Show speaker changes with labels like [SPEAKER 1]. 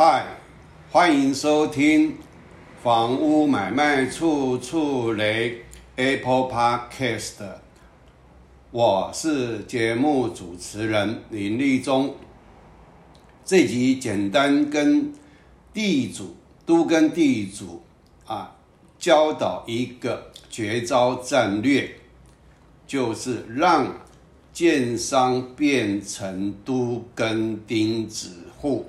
[SPEAKER 1] 嗨，欢迎收听《房屋买卖处处雷》Apple Podcast，我是节目主持人林立忠。这集简单跟地主都跟地主啊教导一个绝招战略，就是让建商变成都跟钉子户。